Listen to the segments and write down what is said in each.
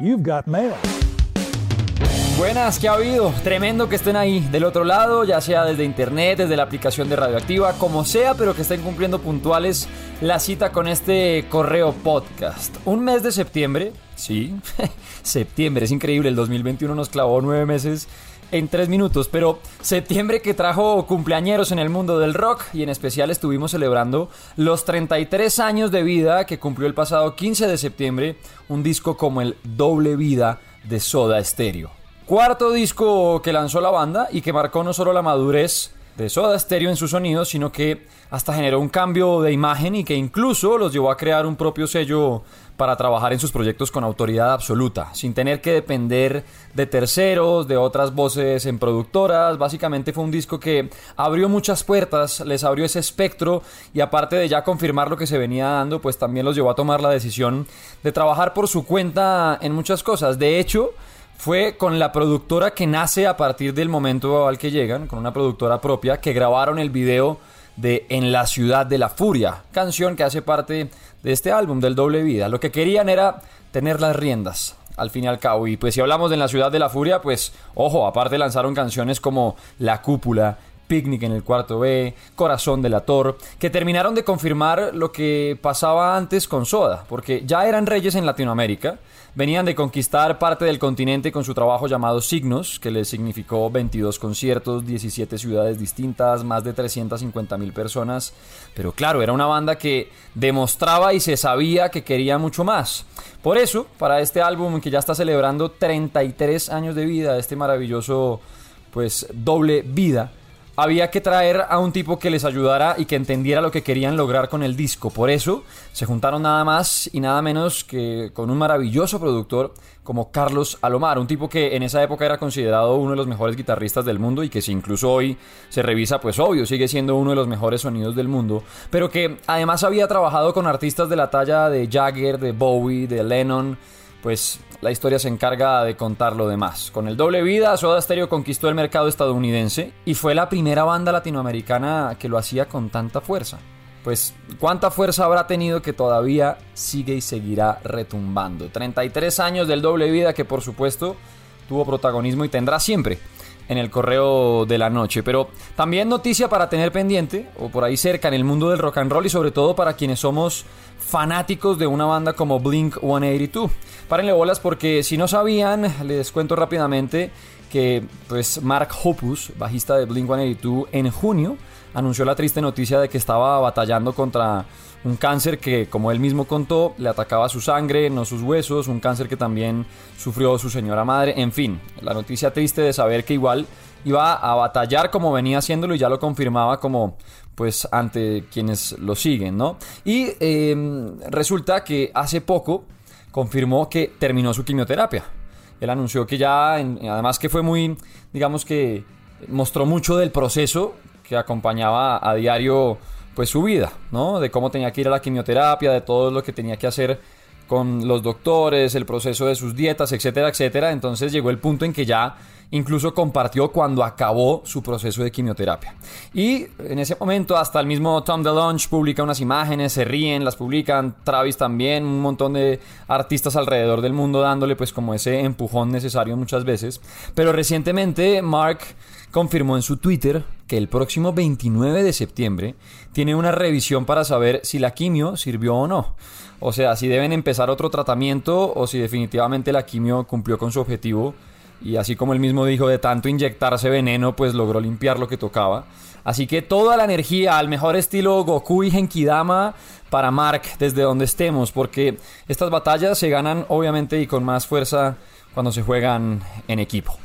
You've got mail. Buenas, ¿qué ha habido? Tremendo que estén ahí del otro lado, ya sea desde internet, desde la aplicación de Radioactiva, como sea, pero que estén cumpliendo puntuales la cita con este correo podcast. Un mes de septiembre, sí, septiembre, es increíble, el 2021 nos clavó nueve meses en tres minutos, pero septiembre que trajo cumpleañeros en el mundo del rock y en especial estuvimos celebrando los 33 años de vida que cumplió el pasado 15 de septiembre un disco como el Doble Vida de Soda Stereo. Cuarto disco que lanzó la banda y que marcó no solo la madurez de Soda Stereo en su sonido, sino que hasta generó un cambio de imagen y que incluso los llevó a crear un propio sello para trabajar en sus proyectos con autoridad absoluta, sin tener que depender de terceros, de otras voces en productoras. Básicamente fue un disco que abrió muchas puertas, les abrió ese espectro y aparte de ya confirmar lo que se venía dando, pues también los llevó a tomar la decisión de trabajar por su cuenta en muchas cosas. De hecho, fue con la productora que nace a partir del momento al que llegan, con una productora propia, que grabaron el video de En la ciudad de la furia, canción que hace parte de este álbum del doble vida. Lo que querían era tener las riendas, al fin y al cabo. Y pues si hablamos de En la ciudad de la furia, pues ojo, aparte lanzaron canciones como La cúpula, Picnic en el cuarto B, Corazón de la Tor, que terminaron de confirmar lo que pasaba antes con Soda, porque ya eran reyes en Latinoamérica, venían de conquistar parte del continente con su trabajo llamado Signos, que les significó 22 conciertos, 17 ciudades distintas, más de 350 mil personas, pero claro, era una banda que demostraba y se sabía que quería mucho más. Por eso, para este álbum que ya está celebrando 33 años de vida, este maravilloso pues doble vida, había que traer a un tipo que les ayudara y que entendiera lo que querían lograr con el disco. Por eso se juntaron nada más y nada menos que con un maravilloso productor como Carlos Alomar, un tipo que en esa época era considerado uno de los mejores guitarristas del mundo y que si incluso hoy se revisa, pues obvio, sigue siendo uno de los mejores sonidos del mundo, pero que además había trabajado con artistas de la talla de Jagger, de Bowie, de Lennon, pues la historia se encarga de contar lo demás. Con el doble vida, Soda Stereo conquistó el mercado estadounidense y fue la primera banda latinoamericana que lo hacía con tanta fuerza. Pues, ¿cuánta fuerza habrá tenido que todavía sigue y seguirá retumbando? 33 años del doble vida que por supuesto tuvo protagonismo y tendrá siempre en el correo de la noche. Pero también noticia para tener pendiente, o por ahí cerca en el mundo del rock and roll y sobre todo para quienes somos fanáticos de una banda como Blink 182. Párenle bolas porque si no sabían, les cuento rápidamente que pues Mark Hoppus, bajista de Blink 182, en junio anunció la triste noticia de que estaba batallando contra un cáncer que, como él mismo contó, le atacaba su sangre, no sus huesos, un cáncer que también sufrió su señora madre, en fin, la noticia triste de saber que igual iba a batallar como venía haciéndolo y ya lo confirmaba como pues ante quienes lo siguen, ¿no? Y em, resulta que hace poco confirmó que terminó su quimioterapia. Él anunció que ya, además que fue muy, digamos que mostró mucho del proceso que acompañaba a diario pues su vida, ¿no? De cómo tenía que ir a la quimioterapia, de todo lo que tenía que hacer con los doctores, el proceso de sus dietas, etcétera, etcétera. Entonces llegó el punto en que ya incluso compartió cuando acabó su proceso de quimioterapia. Y en ese momento hasta el mismo Tom DeLonge publica unas imágenes, se ríen, las publican, Travis también, un montón de artistas alrededor del mundo dándole pues como ese empujón necesario muchas veces. Pero recientemente Mark confirmó en su Twitter que el próximo 29 de septiembre tiene una revisión para saber si la quimio sirvió o no. O sea, si deben empezar otro tratamiento o si definitivamente la quimio cumplió con su objetivo. Y así como él mismo dijo, de tanto inyectarse veneno, pues logró limpiar lo que tocaba. Así que toda la energía al mejor estilo Goku y Genkidama para Mark desde donde estemos, porque estas batallas se ganan obviamente y con más fuerza cuando se juegan en equipo.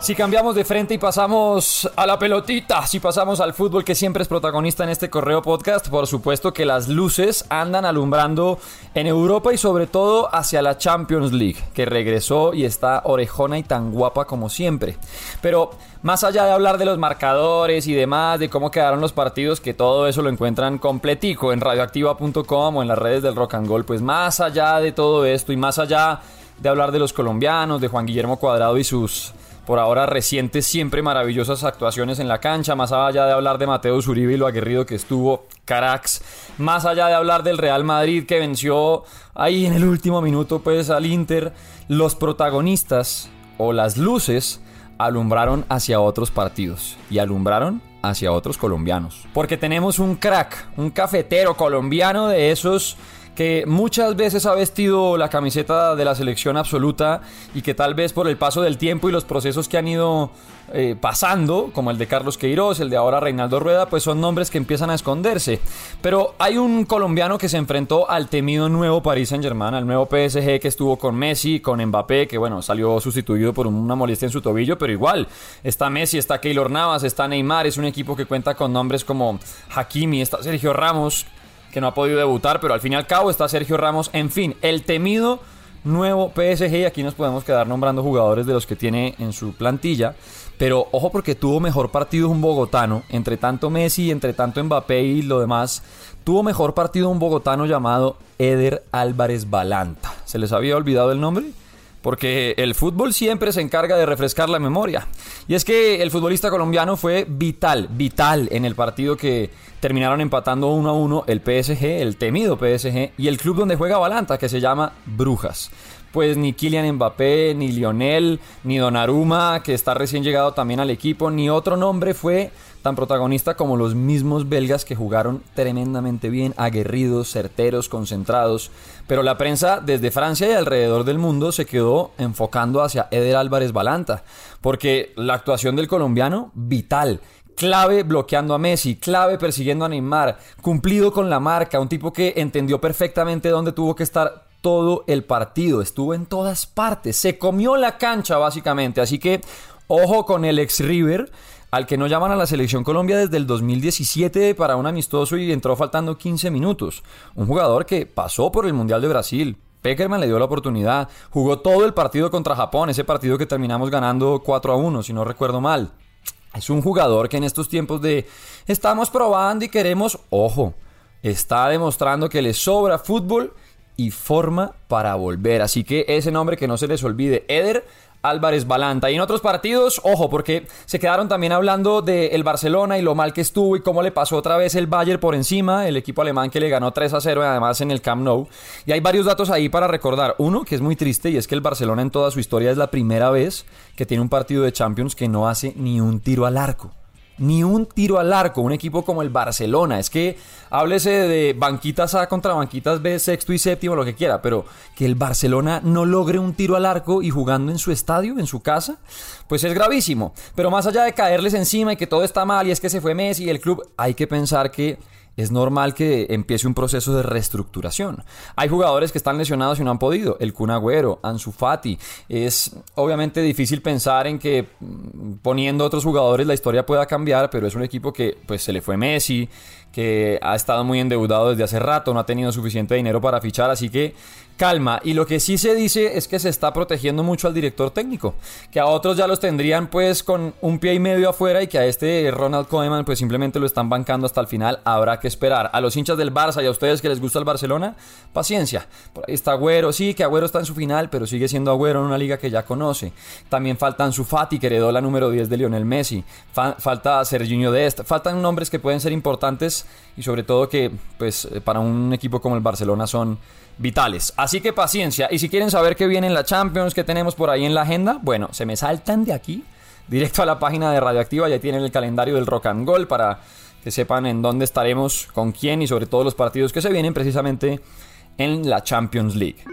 Si cambiamos de frente y pasamos a la pelotita, si pasamos al fútbol que siempre es protagonista en este correo podcast, por supuesto que las luces andan alumbrando en Europa y sobre todo hacia la Champions League, que regresó y está orejona y tan guapa como siempre. Pero más allá de hablar de los marcadores y demás, de cómo quedaron los partidos, que todo eso lo encuentran completico en radioactiva.com o en las redes del rock and roll, pues más allá de todo esto y más allá de hablar de los colombianos, de Juan Guillermo Cuadrado y sus por ahora recientes, siempre maravillosas actuaciones en la cancha, más allá de hablar de Mateo Zuribe y lo aguerrido que estuvo, Carax, más allá de hablar del Real Madrid que venció ahí en el último minuto pues al Inter, los protagonistas o las luces alumbraron hacia otros partidos y alumbraron hacia otros colombianos. Porque tenemos un crack, un cafetero colombiano de esos que muchas veces ha vestido la camiseta de la selección absoluta y que tal vez por el paso del tiempo y los procesos que han ido eh, pasando, como el de Carlos Queiroz, el de ahora Reinaldo Rueda, pues son nombres que empiezan a esconderse. Pero hay un colombiano que se enfrentó al temido nuevo Paris Saint Germain, al nuevo PSG que estuvo con Messi, con Mbappé, que bueno, salió sustituido por una molestia en su tobillo, pero igual, está Messi, está Keylor Navas, está Neymar, es un equipo que cuenta con nombres como Hakimi, está Sergio Ramos, que no ha podido debutar, pero al fin y al cabo está Sergio Ramos. En fin, el temido nuevo PSG y aquí nos podemos quedar nombrando jugadores de los que tiene en su plantilla. Pero ojo porque tuvo mejor partido un bogotano, entre tanto Messi, entre tanto Mbappé y lo demás, tuvo mejor partido un bogotano llamado Eder Álvarez Balanta. ¿Se les había olvidado el nombre? Porque el fútbol siempre se encarga de refrescar la memoria. Y es que el futbolista colombiano fue vital, vital en el partido que terminaron empatando 1 a 1 el PSG, el temido PSG, y el club donde juega Balanta, que se llama Brujas pues ni Kylian Mbappé, ni Lionel, ni Donnarumma, que está recién llegado también al equipo, ni otro nombre fue tan protagonista como los mismos belgas que jugaron tremendamente bien, aguerridos, certeros, concentrados. Pero la prensa desde Francia y alrededor del mundo se quedó enfocando hacia Eder Álvarez Balanta, porque la actuación del colombiano, vital clave bloqueando a Messi, clave persiguiendo a Neymar, cumplido con la marca, un tipo que entendió perfectamente dónde tuvo que estar todo el partido, estuvo en todas partes, se comió la cancha básicamente, así que ojo con el ex River, al que no llaman a la selección Colombia desde el 2017 para un amistoso y entró faltando 15 minutos, un jugador que pasó por el Mundial de Brasil, Peckerman le dio la oportunidad, jugó todo el partido contra Japón, ese partido que terminamos ganando 4 a 1, si no recuerdo mal. Es un jugador que en estos tiempos de estamos probando y queremos, ojo, está demostrando que le sobra fútbol y forma para volver. Así que ese nombre que no se les olvide, Eder Álvarez Balanta. Y en otros partidos, ojo, porque se quedaron también hablando del Barcelona y lo mal que estuvo y cómo le pasó otra vez el Bayern por encima, el equipo alemán que le ganó 3 a 0 además en el Camp Nou. Y hay varios datos ahí para recordar. Uno, que es muy triste, y es que el Barcelona en toda su historia es la primera vez que tiene un partido de Champions que no hace ni un tiro al arco ni un tiro al arco, un equipo como el Barcelona. Es que háblese de banquitas A contra banquitas B, sexto y séptimo, lo que quiera, pero que el Barcelona no logre un tiro al arco y jugando en su estadio, en su casa, pues es gravísimo. Pero más allá de caerles encima y que todo está mal y es que se fue Messi y el club, hay que pensar que es normal que empiece un proceso de reestructuración. Hay jugadores que están lesionados y no han podido. El Kun Agüero, Ansu Fati. Es obviamente difícil pensar en que mm, poniendo otros jugadores la historia pueda cambiar, pero es un equipo que pues se le fue Messi, que ha estado muy endeudado desde hace rato, no ha tenido suficiente dinero para fichar, así que calma. Y lo que sí se dice es que se está protegiendo mucho al director técnico, que a otros ya los tendrían pues con un pie y medio afuera y que a este Ronald Koeman pues simplemente lo están bancando hasta el final. Habrá que esperar. A los hinchas del Barça y a ustedes que les gusta el Barcelona, paciencia. Por ahí está Agüero, sí, que Agüero está en su final, pero sigue siendo Agüero en una liga que ya conoce. También faltan su Fati, que heredó la número 10 de Lionel Messi. falta Serginho Dest. Faltan nombres que pueden ser importantes y sobre todo que pues para un equipo como el Barcelona son vitales. Así que paciencia. Y si quieren saber qué viene en la Champions, que tenemos por ahí en la agenda, bueno, se me saltan de aquí directo a la página de Radioactiva. Ya tienen el calendario del Rock and Gold para que sepan en dónde estaremos, con quién y sobre todo los partidos que se vienen precisamente en la Champions League.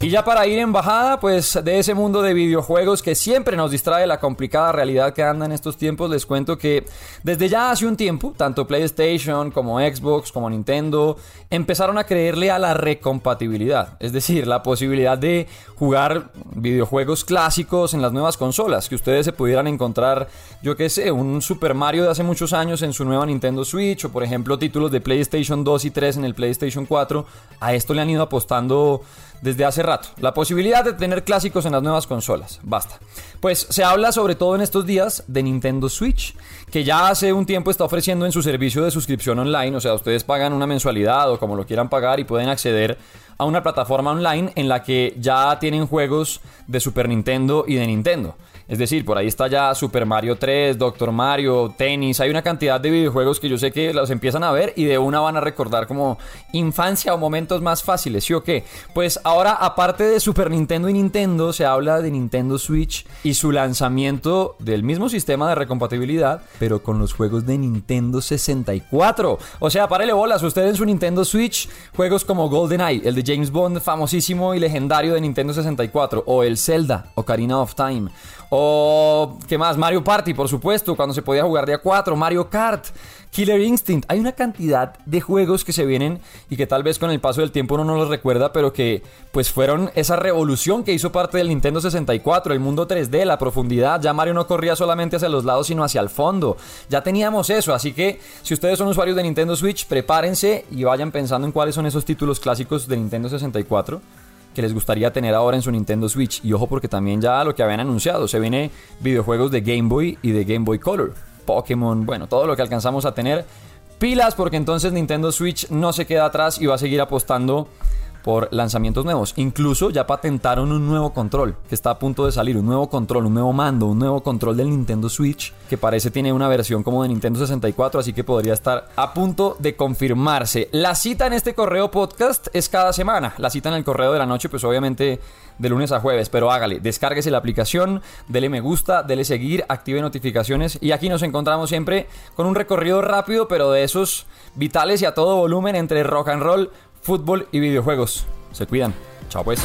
Y ya para ir en bajada, pues de ese mundo de videojuegos que siempre nos distrae la complicada realidad que anda en estos tiempos, les cuento que desde ya hace un tiempo, tanto PlayStation como Xbox como Nintendo empezaron a creerle a la recompatibilidad, es decir, la posibilidad de jugar videojuegos clásicos en las nuevas consolas, que ustedes se pudieran encontrar, yo qué sé, un Super Mario de hace muchos años en su nueva Nintendo Switch o por ejemplo títulos de PlayStation 2 y 3 en el PlayStation 4, a esto le han ido apostando desde hace rato. La posibilidad de tener clásicos en las nuevas consolas. Basta. Pues se habla sobre todo en estos días de Nintendo Switch, que ya hace un tiempo está ofreciendo en su servicio de suscripción online, o sea, ustedes pagan una mensualidad o como lo quieran pagar y pueden acceder a una plataforma online en la que ya tienen juegos de Super Nintendo y de Nintendo. Es decir, por ahí está ya Super Mario 3, Doctor Mario, tenis. Hay una cantidad de videojuegos que yo sé que los empiezan a ver y de una van a recordar como infancia o momentos más fáciles, ¿sí o qué? Pues ahora, aparte de Super Nintendo y Nintendo, se habla de Nintendo Switch y su lanzamiento del mismo sistema de recompatibilidad, pero con los juegos de Nintendo 64. O sea, párele bolas, usted en su Nintendo Switch, juegos como GoldenEye, el de James Bond, famosísimo y legendario de Nintendo 64, o el Zelda, Ocarina of Time o, ¿qué más? Mario Party, por supuesto, cuando se podía jugar de a 4. Mario Kart, Killer Instinct. Hay una cantidad de juegos que se vienen y que tal vez con el paso del tiempo uno no los recuerda, pero que pues fueron esa revolución que hizo parte del Nintendo 64, el mundo 3D, la profundidad. Ya Mario no corría solamente hacia los lados, sino hacia el fondo. Ya teníamos eso, así que si ustedes son usuarios de Nintendo Switch, prepárense y vayan pensando en cuáles son esos títulos clásicos de Nintendo 64 que les gustaría tener ahora en su Nintendo Switch. Y ojo porque también ya lo que habían anunciado, se viene videojuegos de Game Boy y de Game Boy Color. Pokémon, bueno, todo lo que alcanzamos a tener. Pilas porque entonces Nintendo Switch no se queda atrás y va a seguir apostando por lanzamientos nuevos. Incluso ya patentaron un nuevo control que está a punto de salir, un nuevo control, un nuevo mando, un nuevo control del Nintendo Switch que parece tiene una versión como de Nintendo 64, así que podría estar a punto de confirmarse. La cita en este correo podcast es cada semana. La cita en el correo de la noche, pues obviamente de lunes a jueves, pero hágale, descárguese la aplicación, dele me gusta, dele seguir, active notificaciones y aquí nos encontramos siempre con un recorrido rápido, pero de esos vitales y a todo volumen entre rock and roll, fútbol y videojuegos. Se cuidan. Chao pues.